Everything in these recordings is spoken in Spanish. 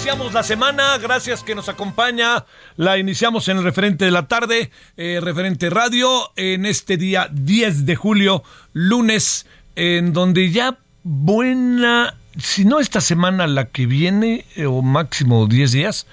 Iniciamos la semana, gracias que nos acompaña, la iniciamos en el referente de la tarde, eh, referente radio, en este día 10 de julio, lunes, en donde ya buena, si no esta semana, la que viene, eh, o máximo 10 días,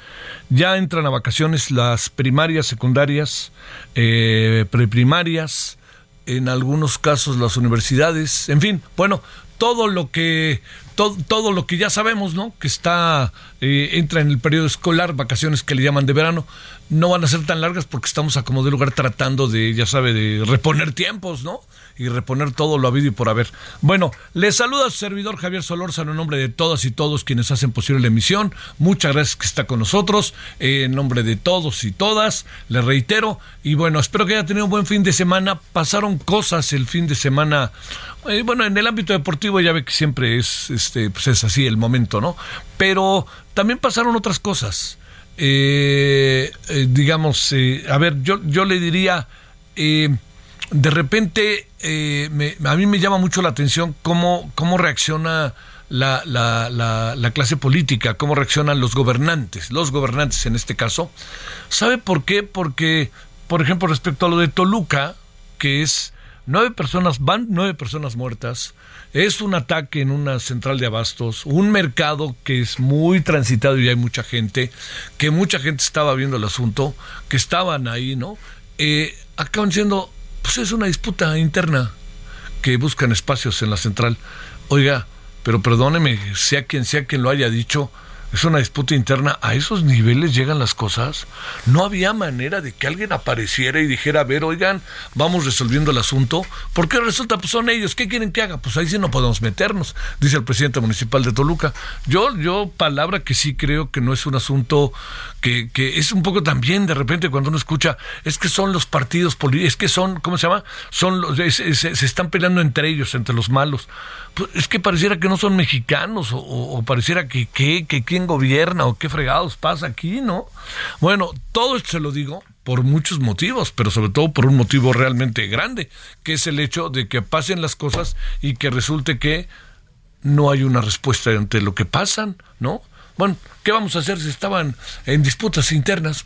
ya entran a vacaciones las primarias, secundarias, eh, preprimarias, en algunos casos las universidades, en fin, bueno, todo lo que todo, todo lo que ya sabemos, ¿no? Que está eh, entra en el periodo escolar, vacaciones que le llaman de verano, no van a ser tan largas porque estamos a como de lugar tratando de, ya sabe, de reponer tiempos, ¿no? Y reponer todo lo habido y por haber. Bueno, les saluda su servidor Javier Solórzano en nombre de todas y todos quienes hacen posible la emisión. Muchas gracias que está con nosotros. Eh, en nombre de todos y todas, les reitero. Y bueno, espero que haya tenido un buen fin de semana. Pasaron cosas el fin de semana. Eh, bueno, en el ámbito deportivo ya ve que siempre es, este, pues es así el momento, ¿no? Pero también pasaron otras cosas. Eh, eh, digamos, a ver, yo, yo le diría, de repente, eh, me- a mí me llama mucho la atención cómo, cómo reacciona la, la, la, la clase política, cómo reaccionan los gobernantes, los gobernantes en este caso. ¿Sabe por qué? Porque, por ejemplo, respecto a lo de Toluca, que es nueve personas, van nueve personas muertas, es un ataque en una central de abastos, un mercado que es muy transitado y hay mucha gente, que mucha gente estaba viendo el asunto, que estaban ahí, ¿no? Eh, acaban siendo, pues es una disputa interna que buscan espacios en la central. Oiga, pero perdóneme, sea quien sea quien lo haya dicho, es una disputa interna. ¿A esos niveles llegan las cosas? No había manera de que alguien apareciera y dijera, a ver, oigan, vamos resolviendo el asunto. Porque resulta, pues son ellos, ¿qué quieren que haga? Pues ahí sí no podemos meternos, dice el presidente municipal de Toluca. Yo, yo, palabra que sí creo que no es un asunto que, es un poco también de repente cuando uno escucha, es que son los partidos políticos, es que son, ¿cómo se llama? Son los, se están peleando entre ellos, entre los malos. Pues es que pareciera que no son mexicanos, o, o- o pareciera que, que, que quién gobierna, o qué fregados pasa aquí, ¿no? Bueno, todo esto se lo digo por muchos motivos, pero sobre todo por un motivo realmente grande, que es el hecho de que pasen las cosas y que resulte que no hay una respuesta ante lo que pasan, ¿no? Bueno, ¿qué vamos a hacer si estaban en disputas internas?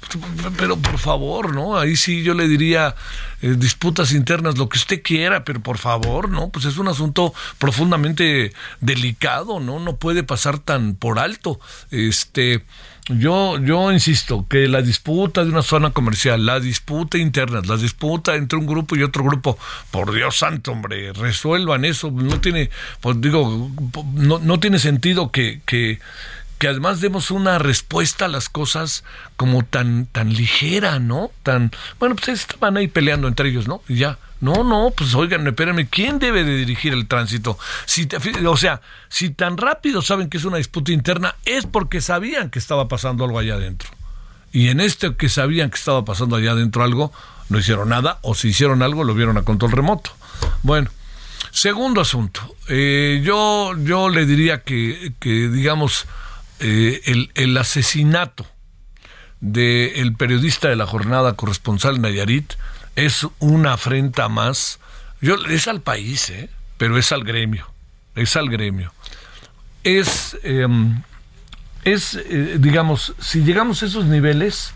Pero por favor, ¿no? Ahí sí yo le diría eh, disputas internas, lo que usted quiera, pero por favor, ¿no? Pues es un asunto profundamente delicado, ¿no? No puede pasar tan por alto. Este, yo, yo insisto que la disputa de una zona comercial, la disputa interna, la disputa entre un grupo y otro grupo, por Dios santo, hombre, resuelvan eso. No tiene, pues digo, no, no tiene sentido que, que, que además demos una respuesta a las cosas como tan, tan ligera, ¿no? Tan, bueno, pues estaban ahí peleando entre ellos, ¿no? Y ya. No, no, pues oigan, espérenme, ¿quién debe de dirigir el tránsito? Si o sea, si tan rápido saben que es una disputa interna, es porque sabían que estaba pasando algo allá adentro. Y en este que sabían que estaba pasando allá adentro algo, no hicieron nada, o si hicieron algo, lo vieron a control remoto. Bueno, segundo asunto. Eh, yo, yo le diría que, que digamos, eh, el, el asesinato del periodista de la jornada corresponsal Nayarit es una afrenta más. Yo, es al país, ¿eh? pero es al gremio. Es al gremio. Es, eh, es digamos, si llegamos a esos niveles,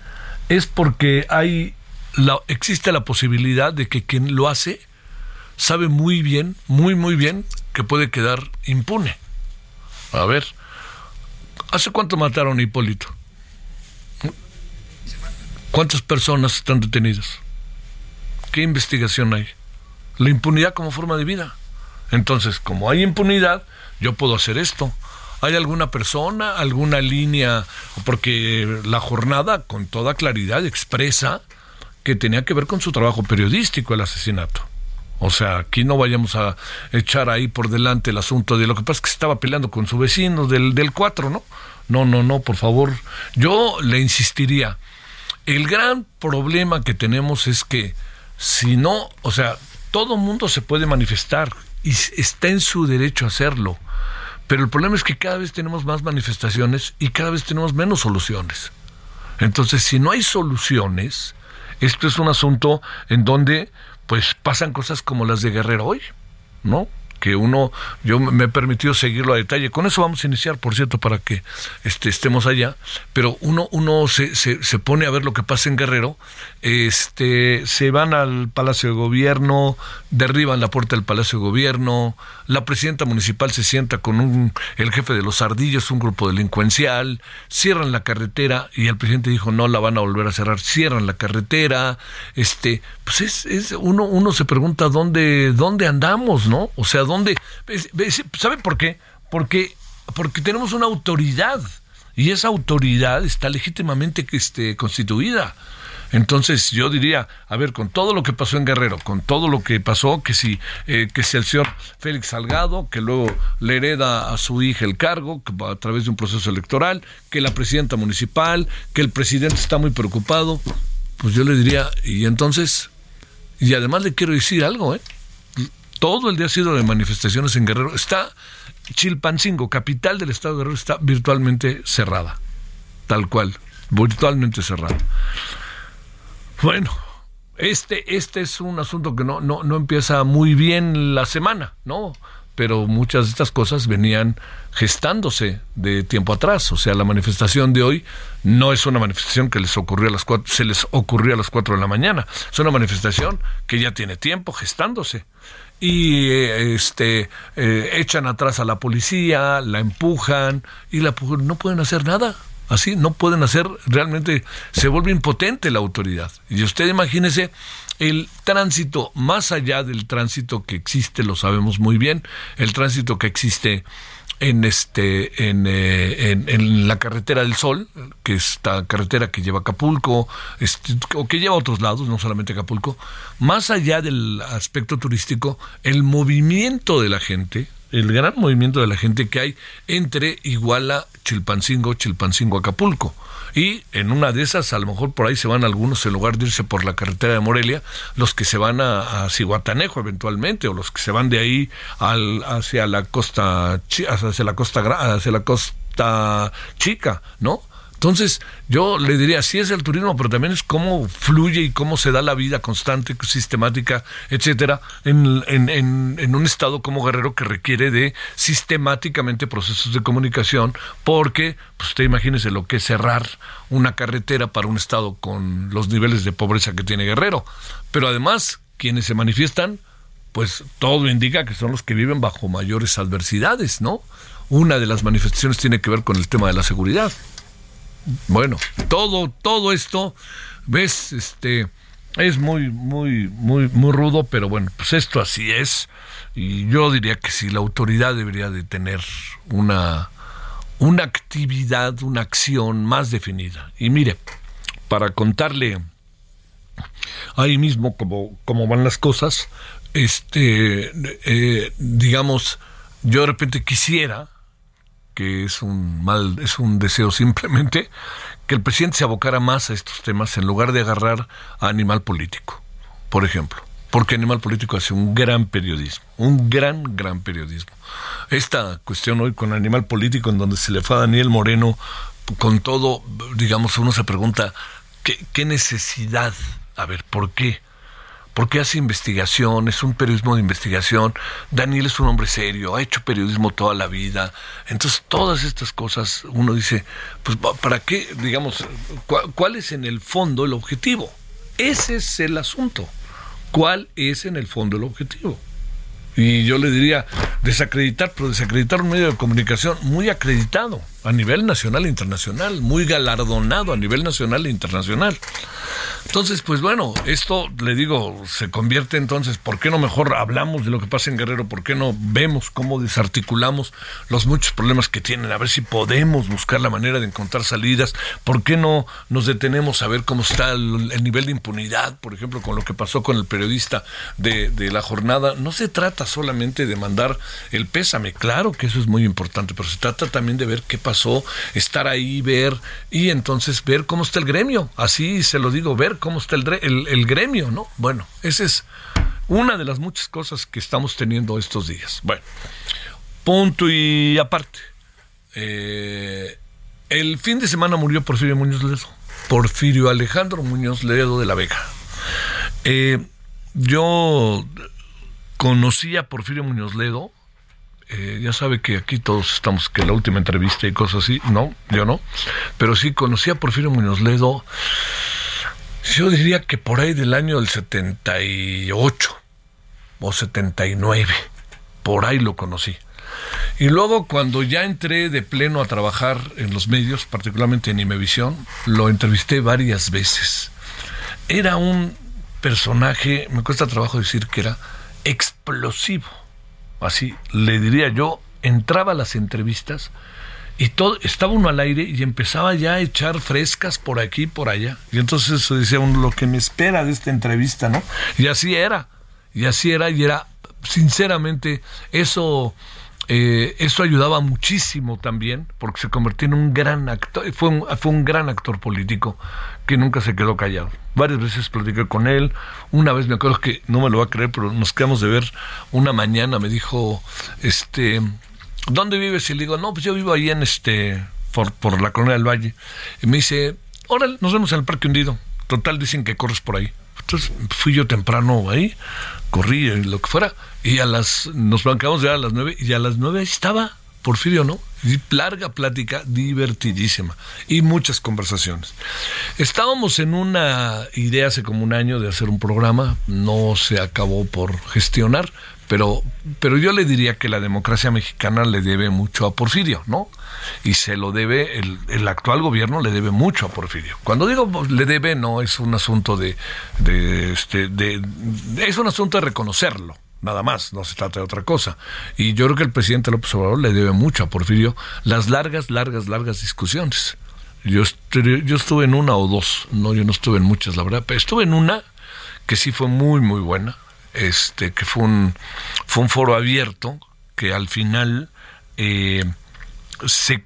es porque hay la, existe la posibilidad de que quien lo hace sabe muy bien, muy, muy bien que puede quedar impune. A ver, ¿hace cuánto mataron a Hipólito? ¿Cuántas personas están detenidas? ¿Qué investigación hay? La impunidad como forma de vida. Entonces, como hay impunidad, yo puedo hacer esto. ¿Hay alguna persona, alguna línea? Porque la jornada con toda claridad expresa que tenía que ver con su trabajo periodístico el asesinato. O sea, aquí no vayamos a echar ahí por delante el asunto de lo que pasa es que estaba peleando con su vecino del, del 4, ¿no? No, no, no, por favor. Yo le insistiría. El gran problema que tenemos es que si no, o sea, todo mundo se puede manifestar y está en su derecho a hacerlo. Pero el problema es que cada vez tenemos más manifestaciones y cada vez tenemos menos soluciones. Entonces, si no hay soluciones, esto es un asunto en donde pues pasan cosas como las de Guerrero hoy, ¿no? que uno, yo me he permitido seguirlo a detalle. Con eso vamos a iniciar, por cierto, para que este, estemos allá. Pero uno, uno se, se, se, pone a ver lo que pasa en Guerrero. Este, se van al Palacio de Gobierno, derriban la puerta del Palacio de Gobierno, la presidenta municipal se sienta con un, el jefe de los ardillos, un grupo delincuencial, cierran la carretera y el presidente dijo no la van a volver a cerrar, cierran la carretera, este, pues es, es uno, uno se pregunta dónde, dónde andamos, ¿no? O sea, dónde, ¿sabe por qué? Porque, porque tenemos una autoridad y esa autoridad está legítimamente este, constituida. Entonces yo diría, a ver, con todo lo que pasó en Guerrero, con todo lo que pasó, que si, eh, que si el señor Félix Salgado, que luego le hereda a su hija el cargo a través de un proceso electoral, que la presidenta municipal, que el presidente está muy preocupado, pues yo le diría, y entonces, y además le quiero decir algo, ¿eh? Todo el día ha sido de manifestaciones en Guerrero. Está Chilpancingo, capital del estado de Guerrero, está virtualmente cerrada. Tal cual, virtualmente cerrada. Bueno, este, este es un asunto que no, no, no empieza muy bien la semana, ¿no? Pero muchas de estas cosas venían gestándose de tiempo atrás. O sea, la manifestación de hoy no es una manifestación que les ocurrió a las cuatro, se les ocurrió a las cuatro de la mañana. Es una manifestación que ya tiene tiempo gestándose y eh, este eh, echan atrás a la policía, la empujan y la no pueden hacer nada. Así no pueden hacer, realmente se vuelve impotente la autoridad. Y usted imagínese el tránsito, más allá del tránsito que existe, lo sabemos muy bien, el tránsito que existe en este en, eh, en, la carretera del Sol, que es esta carretera que lleva a Acapulco, este, o que lleva a otros lados, no solamente Acapulco, más allá del aspecto turístico, el movimiento de la gente, el gran movimiento de la gente que hay entre Iguala, Chilpancingo, Chilpancingo, Acapulco. Y en una de esas, a lo mejor por ahí se van algunos, en lugar de irse por la carretera de Morelia, los que se van a, a Cihuatanejo eventualmente, o los que se van de ahí al, hacia la costa, hacia la costa, hacia la costa chica, ¿no? Entonces, yo le diría, sí es el turismo, pero también es cómo fluye y cómo se da la vida constante, sistemática, etcétera, en, un estado como Guerrero que requiere de sistemáticamente procesos de comunicación, porque, pues usted imagínese lo que es cerrar una carretera para un estado con los niveles de pobreza que tiene Guerrero. Pero además, quienes se manifiestan, pues todo indica que son los que viven bajo mayores adversidades, ¿no? Una de las manifestaciones tiene que ver con el tema de la seguridad. Bueno, todo, todo esto, ves, este, es muy, muy, muy, muy rudo, pero bueno, pues esto así es. Y yo diría que si la autoridad debería de tener una, una actividad, una acción más definida. Y mire, para contarle ahí mismo cómo, cómo van las cosas, este, eh, digamos, yo de repente quisiera que es un mal, es un deseo simplemente, que el presidente se abocara más a estos temas en lugar de agarrar a Animal Político, por ejemplo. Porque Animal Político hace un gran periodismo, un gran, gran periodismo. Esta cuestión hoy con Animal Político, en donde se le fue a Daniel Moreno, con todo, digamos, uno se pregunta, ¿qué, qué necesidad? A ver, ¿por qué? Porque hace investigación, es un periodismo de investigación. Daniel es un hombre serio, ha hecho periodismo toda la vida. Entonces, todas estas cosas, uno dice, pues, ¿para qué? Digamos, ¿cuál es en el fondo el objetivo? Ese es el asunto. ¿Cuál es en el fondo el objetivo? Y yo le diría desacreditar, pero desacreditar un medio de comunicación muy acreditado a nivel nacional e internacional, muy galardonado a nivel nacional e internacional. Entonces, pues bueno, esto le digo, se convierte entonces, ¿por qué no mejor hablamos de lo que pasa en Guerrero? ¿Por qué no vemos cómo desarticulamos los muchos problemas que tienen? A ver si podemos buscar la manera de encontrar salidas. ¿Por qué no nos detenemos a ver cómo está el, nivel de impunidad, por ejemplo, con lo que pasó con el periodista de, de la jornada? No se trata solamente de mandar el pésame, claro que eso es muy importante, pero se trata también de ver qué pasó, estar ahí, ver y entonces ver cómo está el gremio. Así se lo digo, ver cómo está el, el, gremio, ¿no? Bueno, esa es una de las muchas cosas que estamos teniendo estos días. Bueno, punto y aparte. Eh, el fin de semana murió Porfirio Muñoz Ledo. Porfirio Alejandro Muñoz Ledo de la Vega. Eh, yo conocí a Porfirio Muñoz Ledo. Eh, ya sabe que aquí todos estamos, que la última entrevista y cosas así, no, yo no, pero sí conocí a Porfirio Muñoz Ledo yo diría que por ahí del año del 78 o 79, por ahí lo conocí. Y luego cuando ya entré de pleno a trabajar en los medios, particularmente en Imevisión, lo entrevisté varias veces. Era un personaje, me cuesta trabajo decir que era explosivo. Así le diría yo, entraba a las entrevistas y todo estaba uno al aire y empezaba ya a echar frescas por aquí y por allá. Y entonces eso decía uno lo que me espera de esta entrevista, ¿no? Y así era. Y así era y era sinceramente eso eh, eso ayudaba muchísimo también porque se convirtió en un gran actor, fue un, fue un gran actor político que nunca se quedó callado. Varias veces platiqué con él, una vez me acuerdo que, no me lo va a creer, pero nos quedamos de ver una mañana, me dijo, este, ¿dónde vives? Y le digo, no, pues yo vivo ahí en este, por, por la colonia del Valle. Y me dice, órale, nos vemos en el Parque Hundido. Total, dicen que corres por ahí. Entonces fui yo temprano ahí, corrí, lo que fuera, y a las, nos bancamos ya a las nueve, y a las nueve estaba Porfirio, ¿no? Larga plática, divertidísima, y muchas conversaciones. Estábamos en una idea hace como un año de hacer un programa, no se acabó por gestionar, pero, pero yo le diría que la democracia mexicana le debe mucho a Porfirio, ¿no? Y se lo debe, el, el actual gobierno le debe mucho a Porfirio. Cuando digo le debe, no es un asunto de, este, de, es un asunto de reconocerlo, nada más, no se trata de otra cosa. Y yo creo que el presidente López Obrador le debe mucho a Porfirio las largas, largas, largas discusiones. Yo, yo estuve en una o dos, no, yo no estuve en muchas, la verdad, pero estuve en una que sí fue muy, muy buena, este, que fue un, fue un foro abierto, que al final eh, se,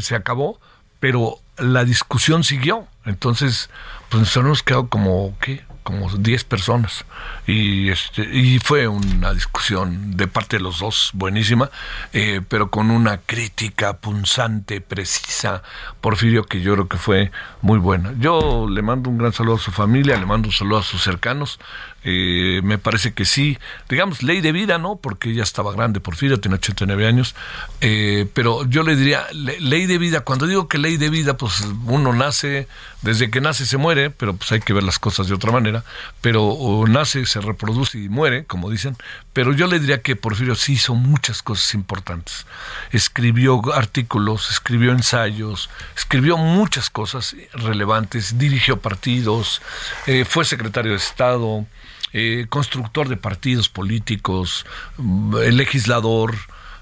se, acabó, pero la discusión siguió. Entonces, pues nosotros nos quedó como, ¿qué? como 10 personas y este y fue una discusión de parte de los dos buenísima eh, pero con una crítica punzante precisa Porfirio que yo creo que fue muy buena yo le mando un gran saludo a su familia le mando un saludo a sus cercanos eh, me parece que sí, digamos, ley de vida, ¿no? Porque ya estaba grande, Porfirio, tiene 89 años, eh, pero yo le diría, ley de vida, cuando digo que ley de vida, pues uno nace, desde que nace se muere, pero pues hay que ver las cosas de otra manera, pero nace, se reproduce y muere, como dicen, pero yo le diría que Porfirio sí hizo muchas cosas importantes, escribió artículos, escribió ensayos, escribió muchas cosas relevantes, dirigió partidos, eh, fue secretario de Estado, eh, constructor de partidos políticos, mm, legislador.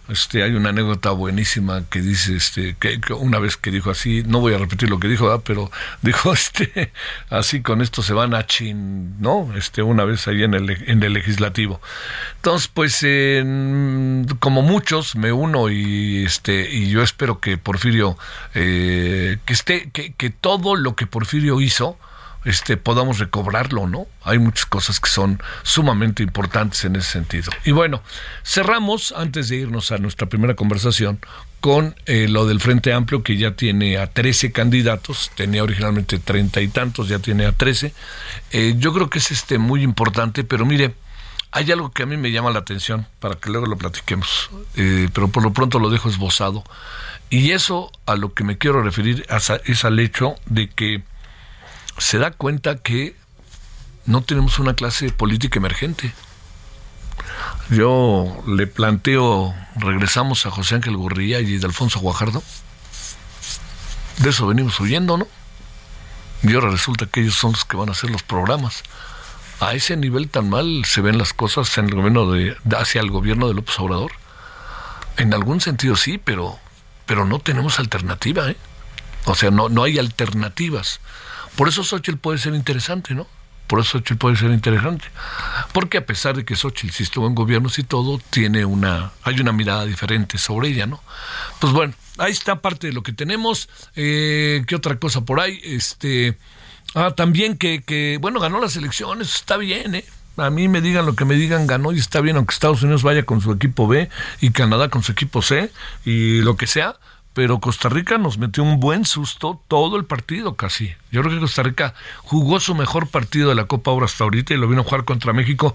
Este, hay una anécdota buenísima que dice, este, que, una vez que dijo así, no voy a repetir lo que dijo, pero dijo, este, así con esto se van a chin, ¿no? Este, una vez ahí en el, en el legislativo. Entonces, pues, como muchos, me uno y, este, y yo espero que Porfirio, eh, que esté, que, que todo lo que Porfirio hizo, este, podamos recobrarlo, ¿no? Hay muchas cosas que son sumamente importantes en ese sentido. Y bueno, cerramos, antes de irnos a nuestra primera conversación, con eh, lo del Frente Amplio, que ya tiene a 13 candidatos, tenía originalmente treinta y tantos, ya tiene a 13. Eh, yo creo que es este muy importante, pero mire, hay algo que a mí me llama la atención, para que luego lo platiquemos, eh, pero por lo pronto lo dejo esbozado. Y eso a lo que me quiero referir es al hecho de que se da cuenta que no tenemos una clase política emergente. yo le planteo, regresamos a José Ángel Gurría y de Alfonso Guajardo. De eso venimos huyendo, ¿no? Y ahora resulta que ellos son los que van a hacer los programas. A ese nivel tan mal se ven las cosas en el hacia el gobierno de López Obrador. En algún sentido sí, pero, pero no tenemos alternativa, ¿eh? O sea, no, no hay alternativas. Por eso Xochitl puede ser interesante, ¿no? Por eso Xochitl puede ser interesante. Porque a pesar de que Xochitl sí estuvo en gobiernos y todo, tiene una, hay una mirada diferente sobre ella, ¿no? Pues bueno, ahí está parte de lo que tenemos. Eh, ¿Qué otra cosa por ahí? Este, ah, también que, que, bueno, ganó las elecciones, está bien, ¿eh? A mí me digan lo que me digan, ganó y está bien, aunque Estados Unidos vaya con su equipo B y Canadá con su equipo C y lo que sea pero Costa Rica nos metió un buen susto todo el partido casi. Yo creo que Costa Rica jugó su mejor partido de la Copa Oro hasta ahorita y lo vino a jugar contra México.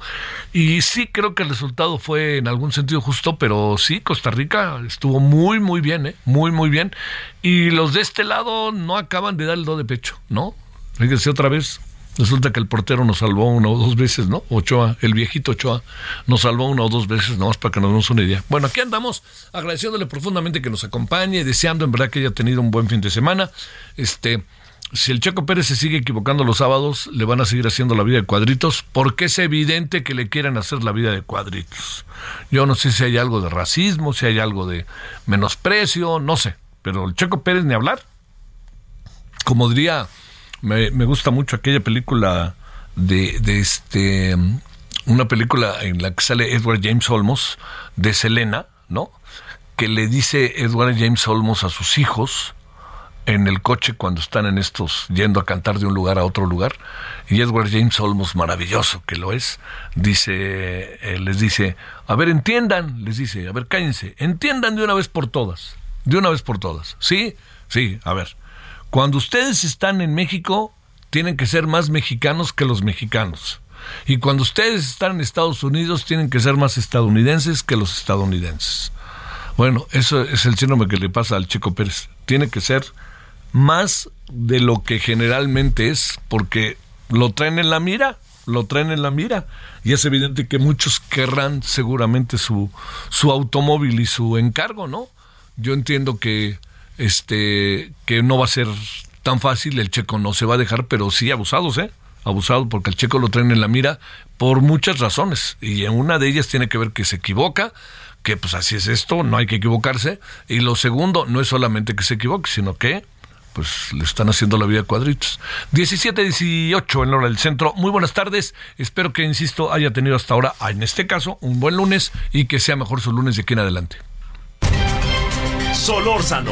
Y sí creo que el resultado fue en algún sentido justo, pero sí, Costa Rica estuvo muy, muy bien, ¿eh? muy, muy bien. Y los de este lado no acaban de dar el do de pecho, ¿no? Fíjense otra vez, Resulta que el portero nos salvó una o dos veces, ¿no? Ochoa, el viejito Ochoa, nos salvó una o dos veces, nomás para que nos demos una idea. Bueno, aquí andamos agradeciéndole profundamente que nos acompañe, deseando en verdad que haya tenido un buen fin de semana. Este, si el Checo Pérez se sigue equivocando los sábados, le van a seguir haciendo la vida de cuadritos, porque es evidente que le quieren hacer la vida de cuadritos. Yo no sé si hay algo de racismo, si hay algo de menosprecio, no sé, pero el Checo Pérez ni hablar. Como diría me, gusta mucho aquella película de, de este una película en la que sale Edward James Olmos de Selena, ¿no? Que le dice Edward James Olmos a sus hijos en el coche cuando están en estos yendo a cantar de un lugar a otro lugar. Y Edward James Olmos maravilloso que lo es dice eh, les dice a ver entiendan les dice a ver cállense entiendan de una vez por todas de una vez por todas sí sí a ver cuando ustedes están en México, tienen que ser más mexicanos que los mexicanos. Y cuando ustedes están en Estados Unidos, tienen que ser más estadounidenses que los estadounidenses. Bueno, eso es el síndrome que le pasa al Chico Pérez. Tiene que ser más de lo que generalmente es, porque lo traen en la mira, lo traen en la mira. Y es evidente que muchos querrán seguramente su, su automóvil y su encargo, ¿no? Yo entiendo que este que no va a ser tan fácil, el checo no se va a dejar, pero sí abusados, ¿eh? Abusado porque el checo lo traen en la mira por muchas razones y en una de ellas tiene que ver que se equivoca, que pues así es esto, no hay que equivocarse y lo segundo no es solamente que se equivoque, sino que pues le están haciendo la vida cuadritos. 17, 18 en la hora del centro. Muy buenas tardes. Espero que, insisto, haya tenido hasta ahora, en este caso, un buen lunes y que sea mejor su lunes de aquí en adelante. Solórzano,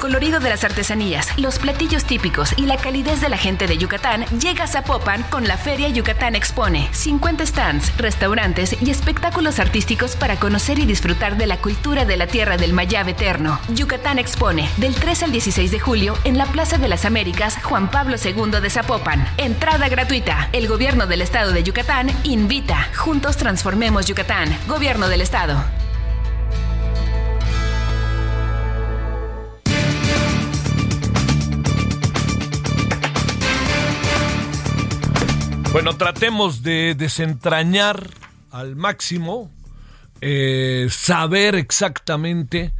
Colorido de las artesanías, los platillos típicos y la calidez de la gente de Yucatán llega a Zapopan con la Feria Yucatán Expone. 50 stands, restaurantes y espectáculos artísticos para conocer y disfrutar de la cultura de la tierra del Mayab eterno. Yucatán Expone, del 3 al 16 de julio en la Plaza de las Américas Juan Pablo II de Zapopan. Entrada gratuita. El gobierno del estado de Yucatán invita. Juntos transformemos Yucatán. Gobierno del estado. Bueno, tratemos de desentrañar al máximo, eh, saber exactamente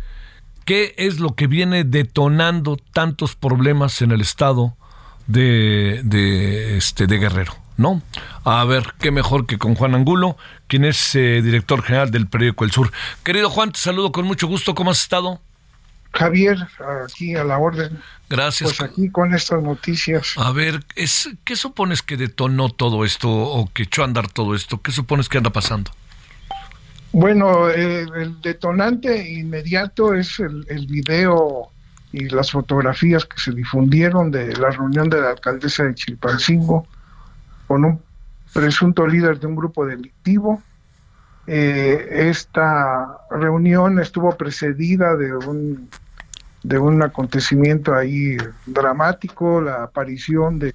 qué es lo que viene detonando tantos problemas en el estado de, de, este, de Guerrero, ¿no? A ver, qué mejor que con Juan Angulo, quien es eh, director general del periódico El Sur. Querido Juan, te saludo con mucho gusto, ¿cómo has estado? Javier, aquí a la orden. Gracias. Pues aquí con estas noticias. A ver, es, ¿qué supones que detonó todo esto o que echó a andar todo esto? ¿Qué supones que anda pasando? Bueno, eh, el detonante inmediato es el, el, video y las fotografías que se difundieron de la reunión de la alcaldesa de Chilpancingo con un presunto líder de un grupo delictivo eh, esta reunión estuvo precedida de un, de un acontecimiento ahí dramático, la aparición de,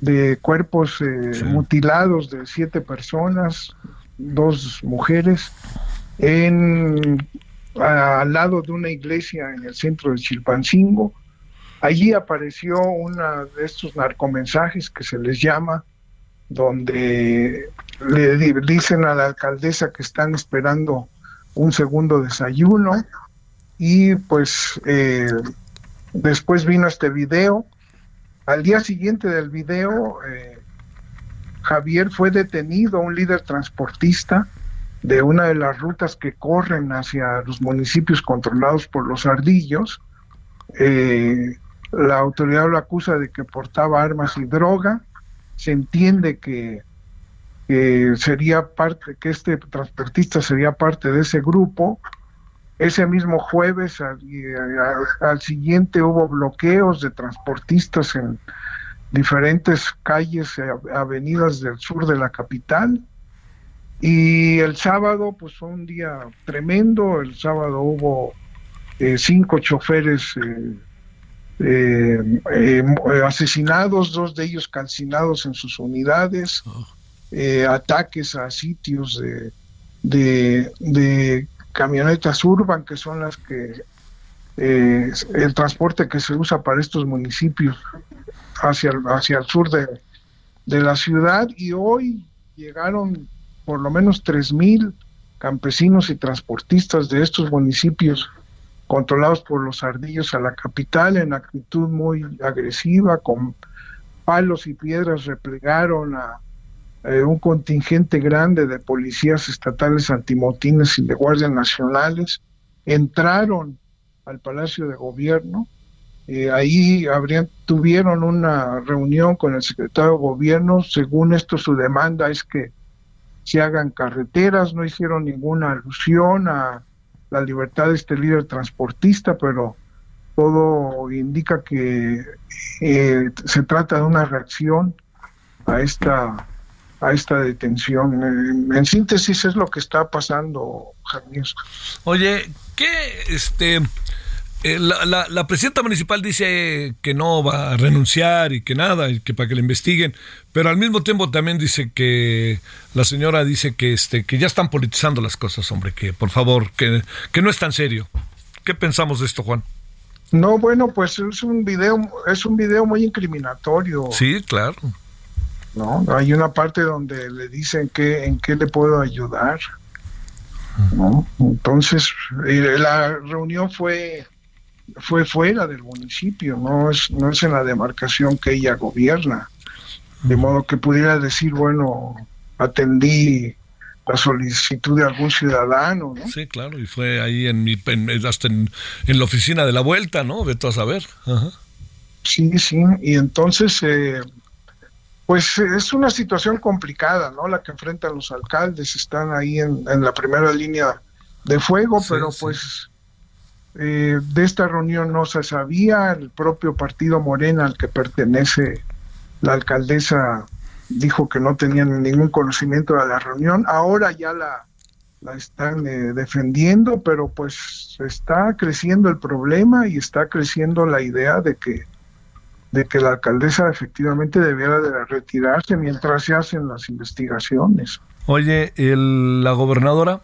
de cuerpos eh, mutilados de siete personas, dos mujeres, en, al lado de una iglesia en el centro de Chilpancingo. Allí apareció uno de estos narcomensajes que se les llama, donde le dicen a la alcaldesa que están esperando un segundo desayuno y pues eh, después vino este video. Al día siguiente del video, eh, Javier fue detenido, un líder transportista de una de las rutas que corren hacia los municipios controlados por los ardillos. Eh, la autoridad lo acusa de que portaba armas y droga. Se entiende que, sería parte, que este transportista sería parte de ese grupo. Ese mismo jueves, al, siguiente, hubo bloqueos de transportistas en diferentes calles, eh, avenidas del sur de la capital. Y el sábado, pues fue un día tremendo. El sábado hubo eh, cinco choferes eh, asesinados, dos de ellos calcinados en sus unidades, oh. ataques a sitios de, de, camionetas urban, que son las que el transporte que se usa para estos municipios hacia el, hacia el sur de, la ciudad y hoy llegaron por lo menos 3.000 campesinos y transportistas de estos municipios controlados por los ardillos a la capital en actitud muy agresiva, con palos y piedras replegaron a eh, un contingente grande de policías estatales antimotines y de guardias nacionales, entraron al Palacio de Gobierno, eh, ahí habrían, tuvieron una reunión con el secretario de gobierno. Según esto, su demanda es que se hagan carreteras. No hicieron ninguna alusión a la libertad de este líder transportista, pero todo indica que eh, se trata de una reacción a esta a esta detención. En, en, síntesis es lo que está pasando, Javier. Oye, ¿qué este eh, la, la, presidenta municipal dice que no va a renunciar y que nada, y que para que le investiguen, pero al mismo tiempo también dice que la señora dice que este que ya están politizando las cosas, hombre, que por favor, que, que no es tan serio. ¿Qué pensamos de esto, Juan? No, bueno, pues es un video, es un video muy incriminatorio. Sí, claro. No, hay una parte donde le dicen que en qué le puedo ayudar. ¿no? Entonces, eh, la reunión fue fue fuera del municipio, no es, no es en la demarcación que ella gobierna. De modo que pudiera decir, bueno, atendí la solicitud de algún ciudadano, ¿no? Sí, claro, y fue ahí en mi, hasta en, la oficina de la vuelta, ¿no? Todo a saber. Sí, sí, y entonces, eh, pues es una situación complicada, ¿no? La que enfrentan los alcaldes, están ahí en, la primera línea de fuego, pero pues eh, de esta reunión no se sabía, el propio partido Morena al que pertenece la alcaldesa dijo que no tenían ningún conocimiento de la reunión, ahora ya la, están eh, defendiendo, pero pues está creciendo el problema y está creciendo la idea de que de que la alcaldesa efectivamente debiera de retirarse mientras se hacen las investigaciones. Oye, la gobernadora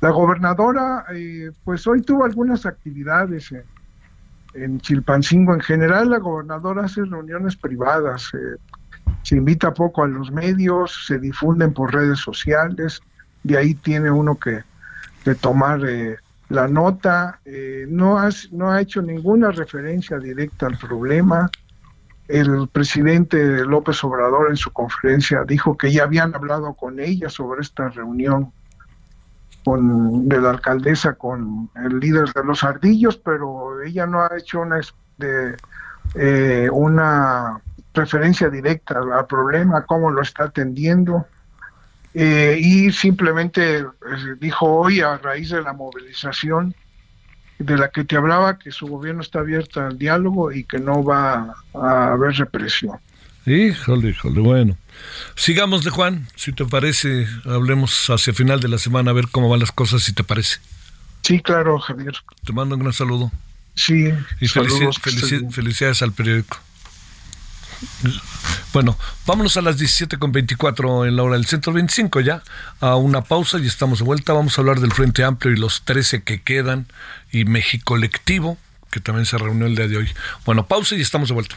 la gobernadora, eh, pues hoy tuvo algunas actividades en, Chilpancingo. En general, la gobernadora hace reuniones privadas, eh, se invita poco a los medios, se difunden por redes sociales, de ahí tiene uno que, tomar eh, la nota. no, no ha hecho ninguna referencia directa al problema. El presidente López Obrador en su conferencia dijo que ya habían hablado con ella sobre esta reunión con de la alcaldesa con el líder de los ardillos, pero ella no ha hecho una de, eh, una referencia directa al problema, cómo lo está atendiendo. Eh, y simplemente eh, dijo hoy, a raíz de la movilización de la que te hablaba, que su gobierno está abierto al diálogo y que no va a haber represión. Híjole, híjole, bueno. Sigámosle, Juan, si te parece, hablemos hacia final de la semana a ver cómo van las cosas, si te parece. Sí, claro, Javier. Te mando un gran saludo. Sí, y felicidades al periódico. Bueno, vámonos a las 17.24 en la hora del centro 25 ya, a una pausa y estamos de vuelta. Vamos a hablar del Frente Amplio y los 13 que quedan y México colectivo que también se reunió el día de hoy. Bueno, pausa y estamos de vuelta.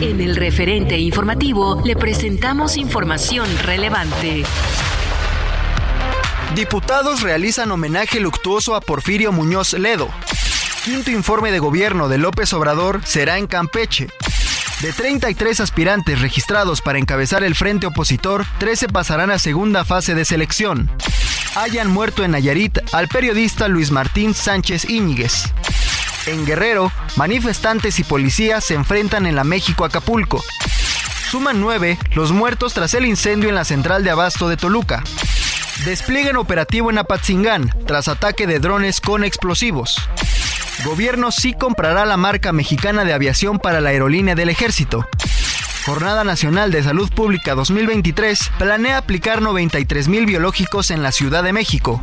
En el referente informativo le presentamos información relevante. Diputados realizan homenaje luctuoso a Porfirio Muñoz Ledo. Quinto informe de gobierno de López Obrador será en Campeche. De 33 aspirantes registrados para encabezar el frente opositor, 13 pasarán a segunda fase de selección. Hayan muerto en Nayarit al periodista Luis Martín Sánchez Íñiguez. En Guerrero, manifestantes y policías se enfrentan en la México-Acapulco. Suman nueve los muertos tras el incendio en la central de abasto de Toluca. Despliegan operativo en Apatzingán tras ataque de drones con explosivos. Gobierno sí comprará la marca mexicana de aviación para la aerolínea del ejército. Jornada Nacional de Salud Pública 2023 planea aplicar 93 mil biológicos en la Ciudad de México.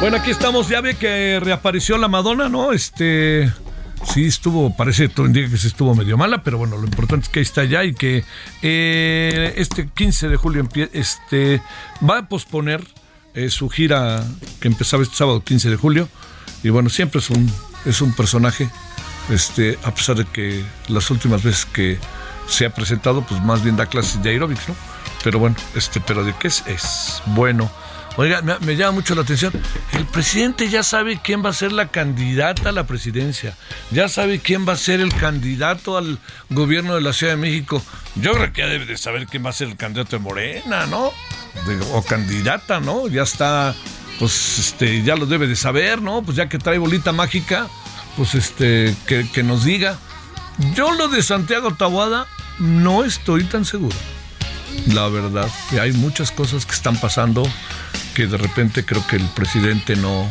Bueno, aquí estamos. Ya ve que reapareció la Madonna, ¿no? Este. Sí, estuvo, parece todo indica que se estuvo medio mala, pero bueno, lo importante es que ahí está ya y que eh, este 15 de julio este, va a posponer eh, su gira que empezaba este sábado 15 de julio. Y bueno, siempre es un, es un personaje, este, a pesar de que las últimas veces que se ha presentado, pues más bien da clases de aeróbics, ¿no? Pero bueno, este, pero de qué es, es bueno. Oiga, me, llama mucho la atención. El presidente ya sabe quién va a ser la candidata a la presidencia. Ya sabe quién va a ser el candidato al gobierno de la Ciudad de México. Yo creo que ya debe de saber quién va a ser el candidato de Morena, ¿no? o candidata, ¿no? Ya está, pues, este, ya lo debe de saber, ¿no? Pues ya que trae bolita mágica, pues, este, que, que nos diga. Yo lo de Santiago Tabuada no estoy tan seguro. La verdad, hay muchas cosas que están pasando que de repente creo que el presidente no,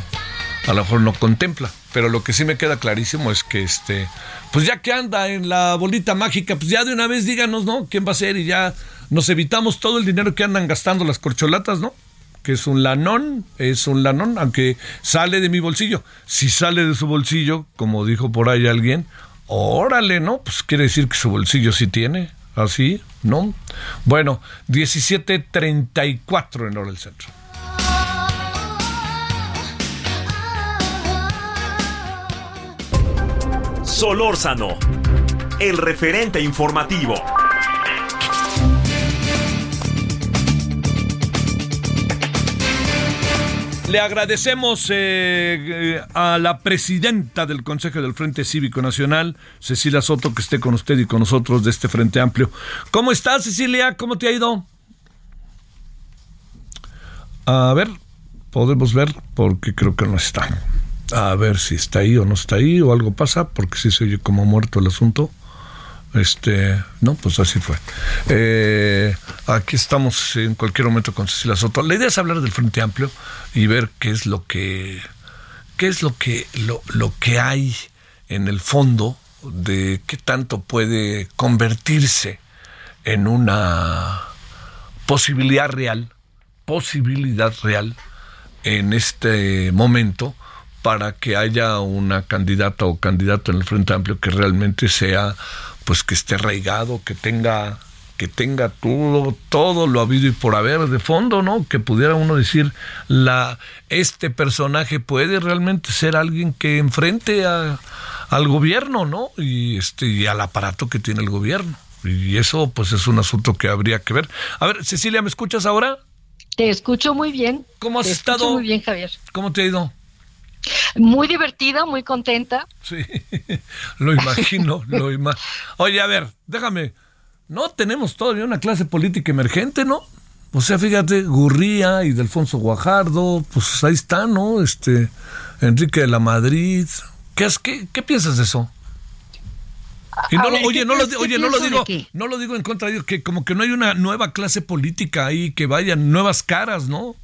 a lo mejor no contempla. Pero lo que sí me queda clarísimo es que este, pues ya que anda en la bolita mágica, pues ya de una vez díganos, ¿no? ¿Quién va a ser? Y ya nos evitamos todo el dinero que andan gastando las corcholatas, ¿no? que es un lanón, es un lanón, aunque sale de mi bolsillo. Si sale de su bolsillo, como dijo por ahí alguien, órale, ¿no? Pues quiere decir que su bolsillo sí tiene, así, ¿no? Bueno, 17.34 en hora del centro. Solórzano, el referente informativo. Le agradecemos eh, a la presidenta del Consejo del Frente Cívico Nacional, Cecilia Soto, que esté con usted y con nosotros de este Frente Amplio. ¿Cómo estás, Cecilia? ¿Cómo te ha ido? A ver, podemos ver porque creo que no está. A ver si está ahí o no está ahí o algo pasa, porque si se oye como muerto el asunto. Este, no, pues así fue. Eh, aquí estamos en cualquier momento con Cecilia Soto. La idea es hablar del Frente Amplio y ver qué es lo que, qué es lo que, lo, lo que hay en el fondo de qué tanto puede convertirse en una posibilidad real, posibilidad real en este momento para que haya una candidata o candidato en el Frente Amplio que realmente sea pues que esté arraigado, que tenga que tenga todo todo lo habido y por haber de fondo, ¿no? Que pudiera uno decir la este personaje puede realmente ser alguien que enfrente a, al gobierno, ¿no? Y este y al aparato que tiene el gobierno. Y eso pues es un asunto que habría que ver. A ver, Cecilia, ¿me escuchas ahora? Te escucho muy bien. ¿Cómo has Te estado? Muy bien, Javier. ¿Cómo te ha ido? Muy divertida, muy contenta. Sí, lo imagino, lo imagino. Oye, a ver, déjame. No tenemos todavía una clase política emergente, ¿no? O sea, fíjate, Gurría y Delfonso Guajardo, pues ahí está, ¿no? Este, Enrique de la Madrid. ¿Qué, es- qué, qué piensas de eso? Y no ver, oye, ¿qué no lo, oye, no lo digo, no lo digo en contra de ellos, que como que no hay una nueva clase política ahí, que vayan nuevas caras, ¿no?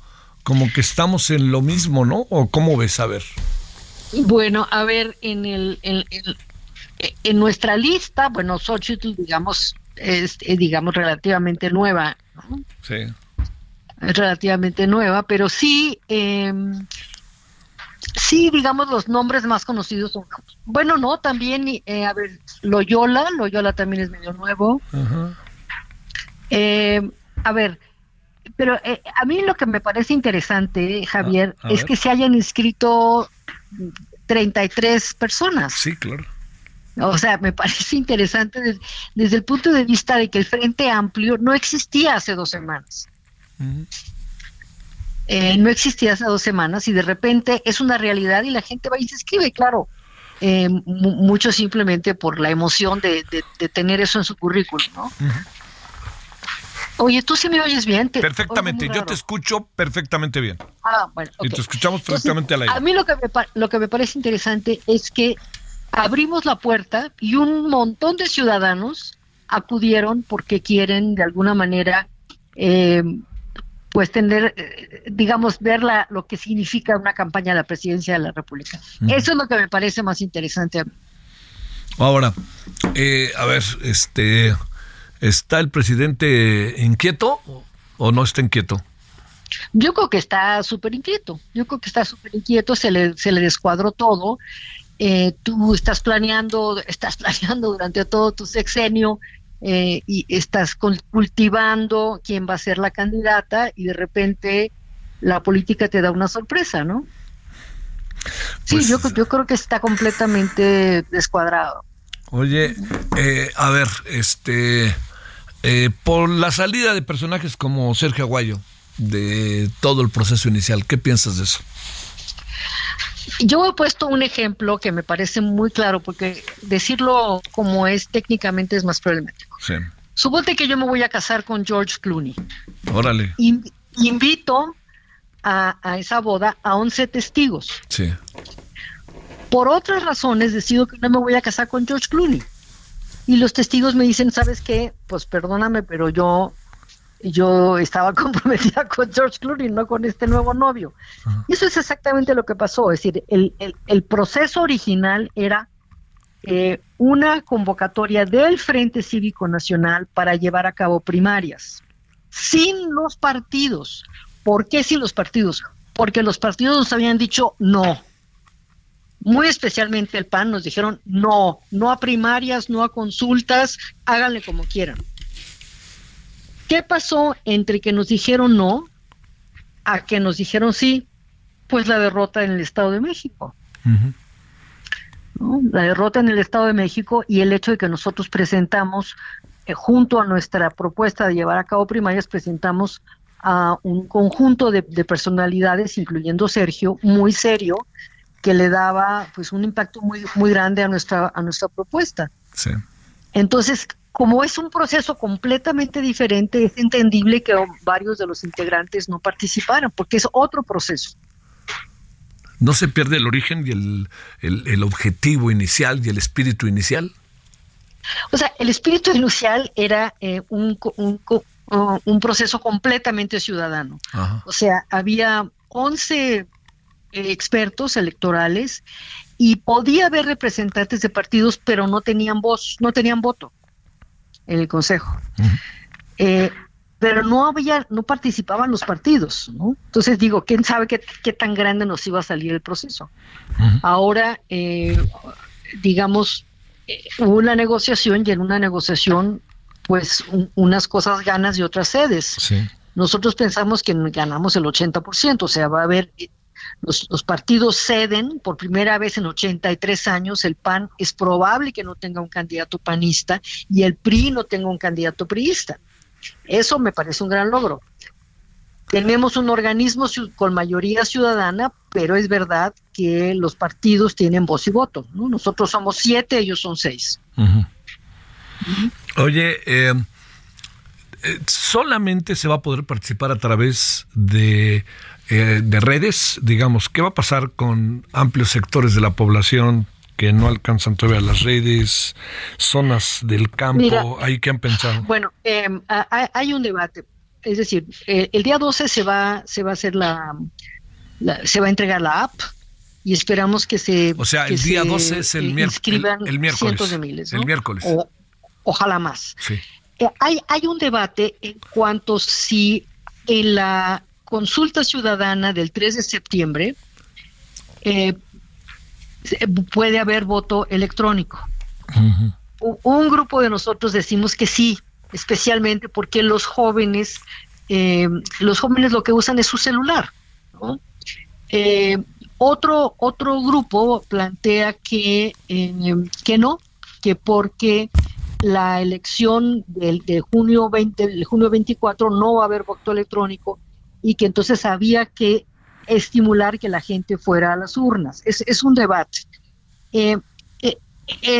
Como que estamos en lo mismo, ¿no? ¿O cómo ves? A ver. Bueno, a ver, en el, en, en- en nuestra lista, bueno, Xochitl, digamos, es, eh, digamos, relativamente nueva, ¿no? Sí. es relativamente nueva, pero sí, eh, sí, digamos, los nombres más conocidos son, bueno, no, también, eh, a ver, Loyola, Loyola también es medio nuevo. Eh, a ver, pero eh, a mí lo que me parece interesante, Javier, Ah, es que se hayan inscrito 33 personas. Sí, claro. O sea, me parece interesante des- desde el punto de vista de que el Frente Amplio no existía hace dos semanas. Eh, no existía hace dos semanas y de repente es una realidad y la gente va y se escribe, claro. Eh, mu- mucho simplemente por la emoción de, de- de tener eso en su currículum, ¿no? Oye, ¿tú sí me oyes bien? Te- Perfectamente, yo te escucho perfectamente bien. Ah, bueno, Y te escuchamos Entonces, perfectamente al aire. A mí lo que, me, lo que me parece interesante es que abrimos la puerta y un montón de ciudadanos acudieron porque quieren de alguna manera, eh, pues tener, eh, digamos, ver la- lo que significa una campaña a la presidencia de la República. Eso es lo que me parece más interesante a mí. Ahora, eh, a ver, este, ¿está el presidente inquieto o- no está inquieto? Yo creo que está súper inquieto, yo creo que está súper inquieto, se le, se le descuadró todo. Eh, tú estás planeando, estás planeando durante todo tu sexenio eh, y estás cul- cultivando quién va a ser la candidata y de repente la política te da una sorpresa, ¿no? Sí, Pues- yo, yo creo que está completamente descuadrado. Oye, eh, a ver, este, eh, por la salida de personajes como Sergio Aguayo de todo el proceso inicial, ¿qué piensas de eso? Yo he puesto un ejemplo que me parece muy claro porque decirlo como es técnicamente es más problemático. Sí, Suponte que yo me voy a casar con George Clooney. órale, In- invito a, a esa boda a 11 testigos. sí, Por otras razones decido que no me voy a casar con George Clooney. Y los testigos me dicen, ¿sabes qué? Pues perdóname, pero yo yo estaba comprometida con George Clooney, no con este nuevo novio. Y eso es exactamente lo que pasó. Es decir, el, el- el proceso original era eh, una convocatoria del Frente Cívico Nacional para llevar a cabo primarias, sin los partidos, ¿Por qué sin los partidos? Porque los partidos nos habían dicho no. Muy especialmente el PAN nos dijeron no, no a primarias, no a consultas, háganle como quieran. ¿Qué pasó entre que nos dijeron no a que nos dijeron sí? Pues la derrota en el Estado de México. La derrota en el Estado de México y el hecho de que nosotros presentamos, eh, junto a nuestra propuesta de llevar a cabo primarias, presentamos a un conjunto de, personalidades, incluyendo Sergio, muy serio, que le daba pues un impacto muy, muy grande a nuestra, a nuestra propuesta. Entonces, como es un proceso completamente diferente, es entendible que varios de los integrantes no participaran, porque es otro proceso. ¿No se pierde el origen y el, el objetivo inicial y el espíritu inicial? O sea, el espíritu inicial era eh, un, un, proceso completamente ciudadano. O sea, había 11 eh, expertos electorales y podía haber representantes de partidos, pero no tenían voz, no tenían voto en el consejo. Eh, pero no había, no participaban los partidos, ¿no? Entonces digo, quién sabe qué, qué tan grande nos iba a salir el proceso. Ahora, digamos, hubo una negociación y en una negociación, pues unas cosas ganas y otras sedes. Nosotros pensamos que ganamos el 80%, o sea, va a haber, eh, los, los, partidos ceden por primera vez en 83 años, el PAN es probable que no tenga un candidato panista y el PRI no tenga un candidato priista. Eso me parece un gran logro. Tenemos un organismo con mayoría ciudadana, pero es verdad que los partidos tienen voz y voto. Nosotros somos siete, ellos son seis. Oye, eh, eh, solamente se va a poder participar a través de, eh, de redes, digamos, ¿qué va a pasar con amplios sectores de la población que no alcanzan todavía las redes, zonas del campo, ¿ahí qué han pensado? Bueno, hay un debate es decir, eh, el día 12 se va, se va a hacer la, se va a entregar la app y esperamos que se o sea el día 12 es el, miércoles el, miércoles cientos de miles el miércoles ojalá más sí. Eh, hay hay un debate en cuanto si en la consulta ciudadana del 3 de septiembre eh, puede haber voto electrónico un grupo de nosotros decimos que sí especialmente porque los jóvenes, eh, los jóvenes lo que usan es su celular. Eh, otro, otro grupo plantea que, que no, que porque la elección del, de junio 20, el junio 24 no va a haber voto electrónico y que entonces había que estimular que la gente fuera a las urnas. Es, es un debate.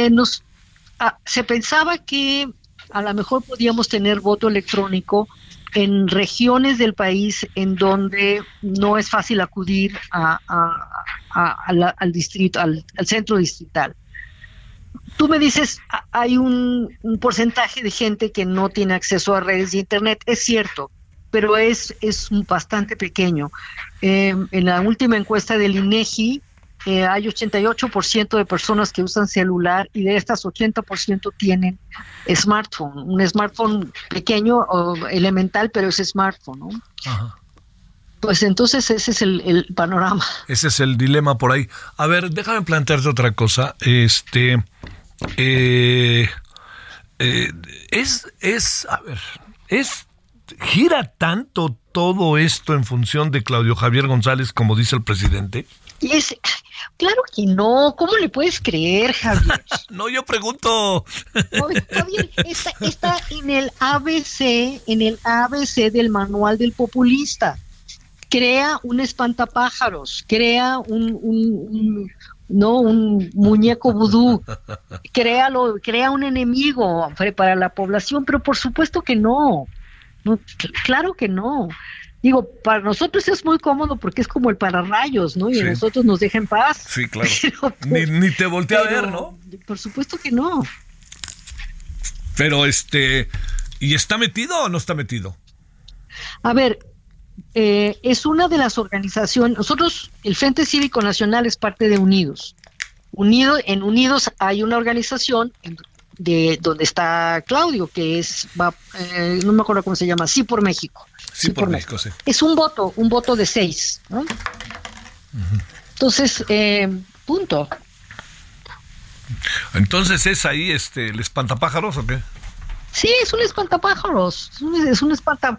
nos, ah, se pensaba que a lo mejor podíamos tener voto electrónico en regiones del país en donde no es fácil acudir al distrito, al, centro distrital. Tú me dices, hay un, porcentaje de gente que no tiene acceso a redes de Internet. Es cierto, pero es, es bastante pequeño. Eh, en la última encuesta del INEGI, eh, hay 88% de personas que usan celular y de estas 80% tienen smartphone, un smartphone pequeño o elemental, pero es smartphone, ¿no? Pues entonces ese es el, panorama. Ese es el dilema por ahí. A ver, déjame plantearte otra cosa. Este, eh, eh, es, es, a ver, es, gira tanto todo esto en función de Claudio Javier González como dice el presidente. Es, claro que no, ¿cómo le puedes creer, Javier? no, yo pregunto. Javier, está, en el ABC, en el ABC del manual del populista. Crea un espantapájaros, crea un, no un muñeco vudú, créalo, crea un enemigo para la población, pero por supuesto que no. No claro que no. Digo, para nosotros es muy cómodo porque es como el pararrayos, ¿no? Y a nosotros nos deja en paz. Sí, claro. ni, te voltea a ver, ¿no? Por supuesto que no. Pero este, ¿y está metido o no está metido? A ver, eh, es una de las organizaciones, nosotros, el Frente Cívico Nacional es parte de Unidos. Unido, en Unidos hay una organización de donde está Claudio, que es, va, eh, no me acuerdo cómo se llama, sí por México. Sí, por, México, sí. Es un voto, un voto de seis, ¿no? Entonces, eh, punto. Entonces es ahí este el espantapájaros o qué? Sí, es un espantapájaros, es un, es un espanta,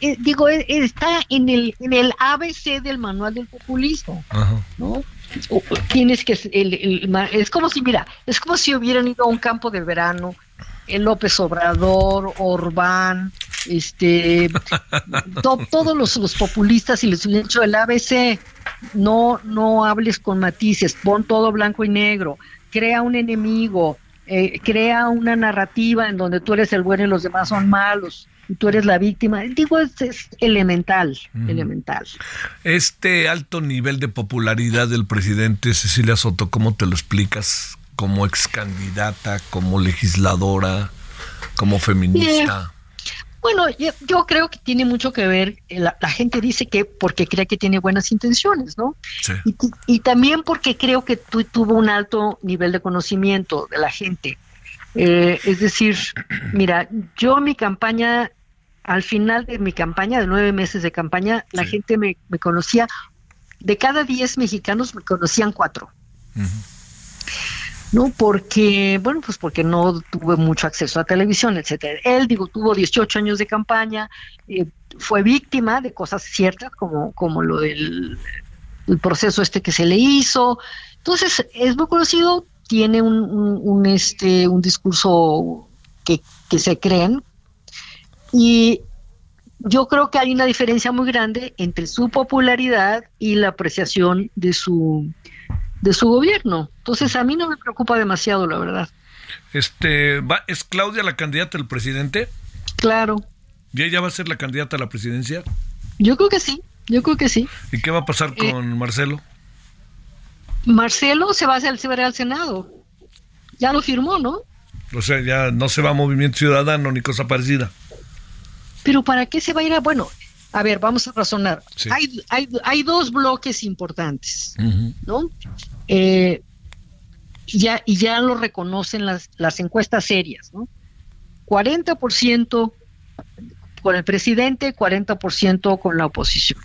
eh, digo, eh, está en el en el ABC del manual del populismo, ¿no? Tienes que el, es como si mira, es como si hubieran ido a un campo de verano, el López Obrador, Orbán, este, todos los, los, populistas y les hubieran dicho el ABC, no no hables con matices, pon todo blanco y negro, crea un enemigo, eh, crea una narrativa en donde tú eres el bueno y los demás son malos tú eres la víctima. Digo, es, es elemental, elemental. Este alto nivel de popularidad del presidente Cecilia Soto, ¿cómo te lo explicas? Como ex candidata, como legisladora, como feminista. Bueno, yo, creo que tiene mucho que ver, eh, la, gente dice que porque cree que tiene buenas intenciones, ¿no? Sí. Y, también porque creo que tu, tuvo un alto nivel de conocimiento de la gente. Eh, es decir, mira, yo mi campaña, al final de mi campaña, de nueve meses de campaña, la gente me, conocía, de cada diez mexicanos me conocían cuatro. ¿no? Porque, bueno, pues porque no tuve mucho acceso a televisión, etcétera. Él, digo, tuvo 18 años de campaña, eh, fue víctima de cosas ciertas, como, como lo del el proceso este que se le hizo. Entonces, es muy conocido, tiene un, un, este, un discurso que, que se creen, y yo creo que hay una diferencia muy grande entre su popularidad y la apreciación de su de su gobierno. Entonces a mí no me preocupa demasiado, la verdad. Este, ¿va, ¿Es Claudia la candidata del presidente? Claro. ¿Y ella va a ser la candidata a la presidencia? Yo creo que sí, yo creo que sí. ¿Y qué va a pasar eh, con Marcelo? Marcelo se va a hacer al Senado. Ya lo firmó, ¿no? O sea, ya no se va a Movimiento Ciudadano ni cosa parecida. Pero ¿para qué se va a ir a...? Bueno, a ver, vamos a razonar. Hay, hay, hay, dos bloques importantes, ¿no? Eh, ya, y ya lo reconocen las, las encuestas serias, ¿no? 40% con el presidente, 40% con la oposición.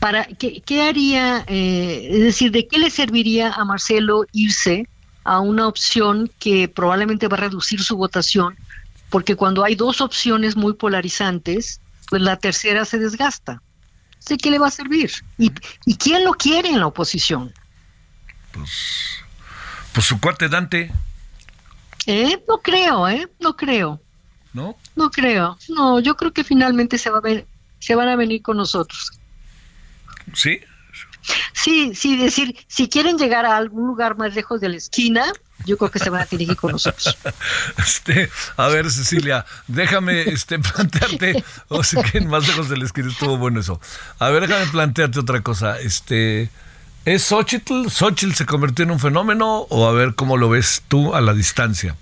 Para, ¿qué, qué haría, eh, es decir, de qué le serviría a Marcelo irse a una opción que probablemente va a reducir su votación? Porque cuando hay dos opciones muy polarizantes, pues la tercera se desgasta. ¿De qué le va a servir? ¿Y, quién lo quiere en la oposición? Pues, pues su cuate Dante. Eh, no creo, ¿eh? No creo. ¿No? No creo. No, yo creo que finalmente se, va a ver, se van a venir con nosotros. ¿Sí? Sí, sí, decir, si quieren llegar a algún lugar más lejos de la esquina, yo creo que se van a dirigir con nosotros. Este, a ver, Cecilia, déjame este, plantearte, o sea, que más lejos de la esquina estuvo bueno eso. A ver, déjame plantearte otra cosa. Este, ¿Es Xochitl? ¿Xochitl se convirtió en un fenómeno? O a ver cómo lo ves tú a la distancia.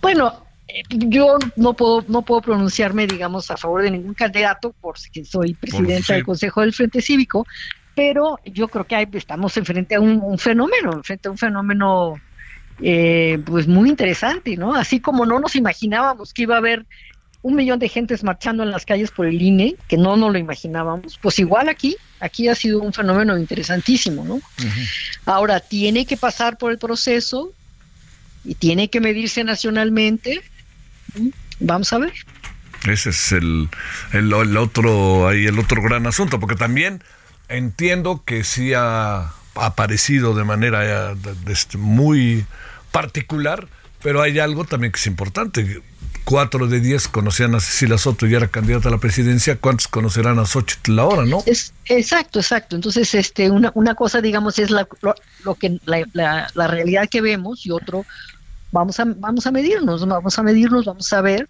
Bueno, yo no puedo no puedo pronunciarme digamos a favor de ningún candidato porque soy presidenta del Consejo del Frente Cívico pero yo creo que estamos enfrente a un, un fenómeno enfrente a un fenómeno eh, pues muy interesante, ¿no? Así como no nos imaginábamos que iba a haber un millón de gentes marchando en las calles por el INE, que no nos lo imaginábamos, pues igual aquí, aquí ha sido un fenómeno interesantísimo, ¿no? Ahora, tiene que pasar por el proceso y tiene que medirse nacionalmente. Vamos a ver. Ese es el, el, otro, ahí el otro gran asunto, porque también entiendo que sí ha aparecido de manera eh, este, muy particular, pero hay algo también que es importante. Cuatro de diez conocían a Cecilia Soto y era candidata a la presidencia. ¿Cuántos conocerán a Xochitl ahora, no? Es, exacto, exacto. Entonces, este, una, una cosa, digamos, es la, lo, que la, la, realidad que vemos y otro, vamos a, vamos a medirnos, vamos a medirnos, vamos a ver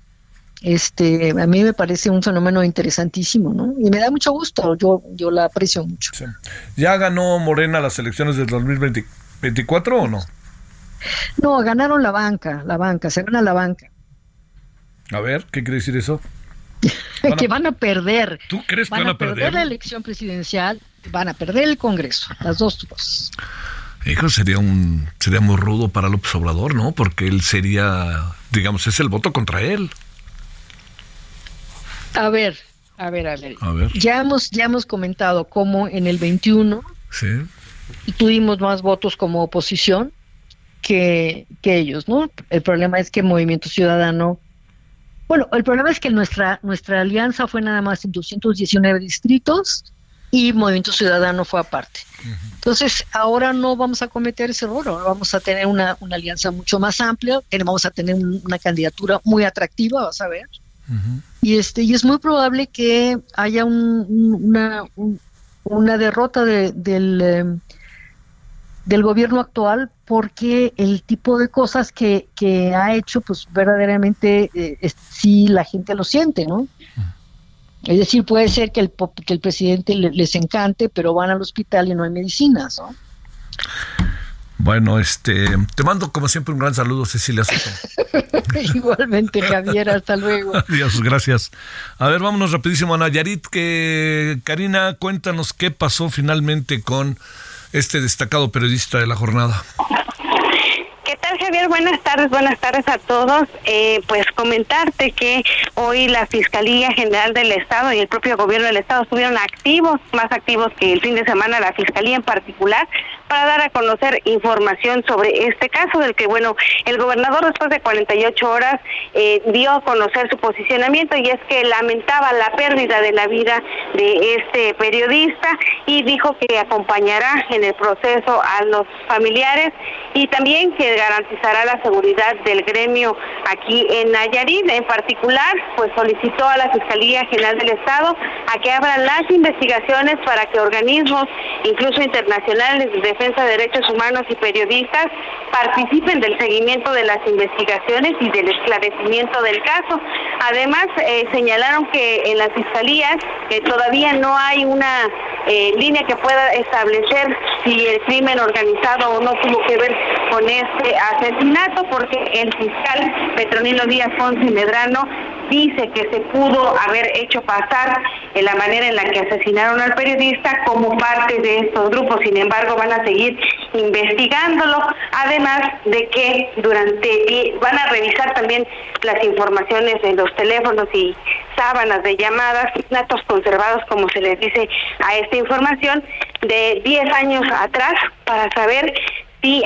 este a mí me parece un fenómeno interesantísimo, ¿no? Y me da mucho gusto, yo yo la aprecio mucho. ¿Ya ganó Morena las elecciones del 2024 o no? No, ganaron la banca, la banca, se gana la banca. A ver, ¿qué quiere decir eso? que van a perder. ¿Tú crees que van, a perder? la elección presidencial, van a perder el Congreso, las dos cosas. Hijo, sería un sería muy rudo para López Obrador, ¿no? Porque él sería, digamos, es el voto contra él. A ver, a ver, a ver. Ya hemos ya hemos comentado cómo en el 21 tuvimos más votos como oposición que, que ellos, ¿no? El problema es que Movimiento Ciudadano bueno, el problema es que nuestra nuestra alianza fue nada más en 219 distritos y Movimiento Ciudadano fue aparte. Entonces, ahora no vamos a cometer ese error, ahora vamos a tener una, alianza mucho más amplia, vamos a tener una candidatura muy atractiva, vas a ver. Y este y es muy probable que haya una, una derrota del, em, del gobierno actual porque el tipo de cosas que, que ha hecho, pues verdaderamente eh, sí la gente lo siente, ¿no? Es decir, puede ser que el, que el presidente les encante, pero van al hospital y no hay medicinas, ¿no? Bueno, este, te mando como siempre un gran saludo, Cecilia Soto. Igualmente, Javier, hasta luego. Adiós, gracias. A ver, vámonos rapidísimo a Nayarit, que Karina, cuéntanos qué pasó finalmente con este destacado periodista de la jornada. ¿Qué tal, Javier? Buenas tardes, buenas tardes a todos. Eh, pues comentarte que hoy la Fiscalía General del Estado y el propio gobierno del Estado estuvieron activos, más activos que el fin de semana, la Fiscalía en particular, para dar a conocer información sobre este caso del que, bueno, el gobernador después de 48 horas eh, dio a conocer su posicionamiento y es que lamentaba la pérdida de la vida de este periodista y dijo que acompañará en el proceso a los familiares y también que garantizará la seguridad del gremio aquí en Nayarit. En particular, pues solicitó a la Fiscalía General del Estado a que abran las investigaciones para que organismos, incluso internacionales, de Defensa de Derechos Humanos y periodistas participen del seguimiento de las investigaciones y del esclarecimiento del caso. Además, eh, señalaron que en las fiscalías todavía no hay una eh, línea que pueda establecer si el crimen organizado o no tuvo que ver con este asesinato, porque el fiscal Petronilo Díaz Ponce Medrano dice que se pudo haber hecho pasar en la manera en la que asesinaron al periodista como parte de estos grupos. Sin embargo, van a seguir investigándolo, además de que durante van a revisar también las informaciones de los teléfonos y sábanas de llamadas, datos conservados, como se les dice a esta información, de 10 años atrás para saber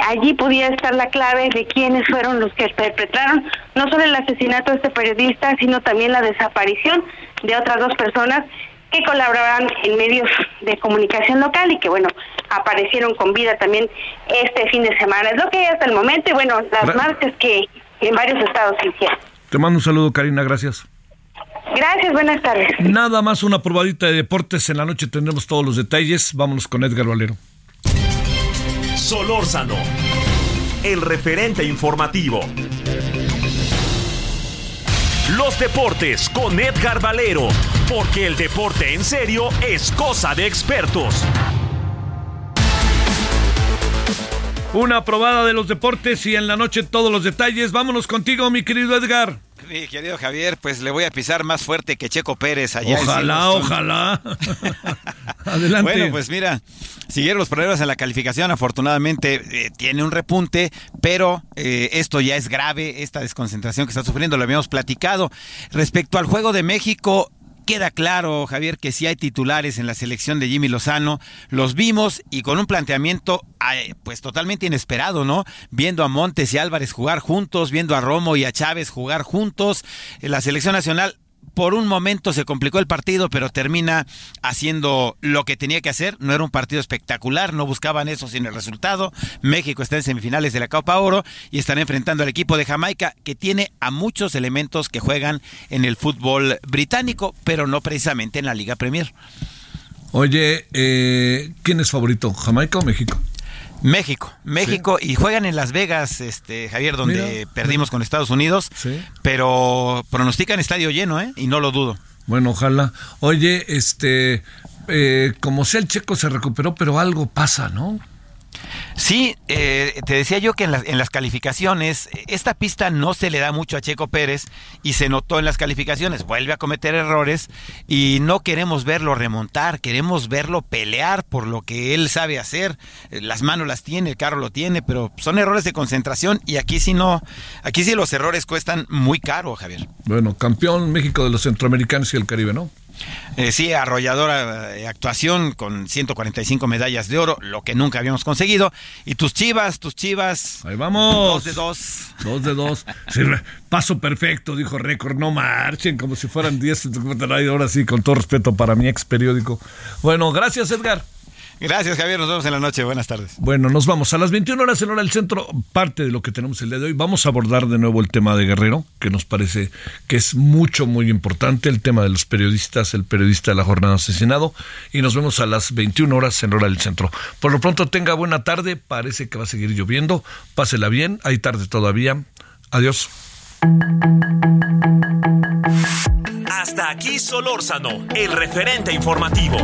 allí pudiera estar la clave de quiénes fueron los que perpetraron no solo el asesinato de este periodista, sino también la desaparición de otras dos personas que colaboraban en medios de comunicación local y que, bueno, aparecieron con vida también este fin de semana. Es lo que hay hasta el momento y, bueno, las marchas que en varios estados se hicieron. Te mando un saludo, Karina, gracias. Gracias, buenas tardes. Nada más una probadita de deportes. En la noche tendremos todos los detalles. Vámonos con Edgar Valero. Solórzano, el referente informativo. Los deportes con Edgar Valero, porque el deporte en serio es cosa de expertos. Una probada de los deportes y en la noche todos los detalles. Vámonos contigo, mi querido Edgar. Mi querido Javier, pues le voy a pisar más fuerte que Checo Pérez allá. Ojalá, ojalá. Adelante. Bueno, pues mira, siguieron los problemas en la calificación. Afortunadamente eh, tiene un repunte, pero eh, esto ya es grave, esta desconcentración que está sufriendo, lo habíamos platicado. Respecto al juego de México, queda claro, Javier, que si hay titulares en la selección de Jimmy Lozano. Los vimos y con un planteamiento pues totalmente inesperado, ¿no? Viendo a Montes y Álvarez jugar juntos, viendo a Romo y a Chávez jugar juntos. La selección nacional por un momento se complicó el partido, pero termina haciendo lo que tenía que hacer. No era un partido espectacular, no buscaban eso sin el resultado. México está en semifinales de la Copa Oro y están enfrentando al equipo de Jamaica, que tiene a muchos elementos que juegan en el fútbol británico, pero no precisamente en la Liga Premier. Oye, eh, ¿quién es favorito, Jamaica o México? México, México y juegan en Las Vegas, este Javier, donde perdimos con Estados Unidos, pero pronostican estadio lleno, ¿eh? Y no lo dudo. Bueno, ojalá. Oye, este, eh, como sea el checo se recuperó, pero algo pasa, ¿no? Sí, eh, te decía yo que en, en, las calificaciones, esta pista no se le da mucho a Checo Pérez y se notó en las calificaciones, vuelve a cometer errores y no queremos verlo remontar, queremos verlo pelear por lo que él sabe hacer, eh, las manos las tiene, el carro lo tiene, pero son errores de concentración y aquí sí no, aquí sí los errores cuestan muy caro, Javier. Bueno, campeón México de los centroamericanos y el Caribe, ¿no? Eh, sí, arrolladora eh, actuación con 145 medallas de oro, lo que nunca habíamos conseguido. Y tus chivas, tus chivas. Ahí vamos. Dos de dos. Dos de dos. paso perfecto, dijo récord. No marchen como si fueran 10. Ahora sí, con todo respeto para mi ex periódico. Bueno, gracias, Edgar. Gracias, Javier. Nos vemos en la noche. Buenas tardes. Bueno, nos vamos. A las 21 horas en hora del centro, parte de lo que tenemos el día de hoy. Vamos a abordar de nuevo el tema de Guerrero, que nos parece que es mucho, muy importante. El tema de los periodistas, el periodista de la jornada asesinado. Y nos vemos a las 21 horas en hora del centro. Por lo pronto, tenga buena tarde. Parece que va a seguir lloviendo. Pásela bien. Hay tarde todavía. Adiós. Hasta aquí Solórzano, el referente informativo.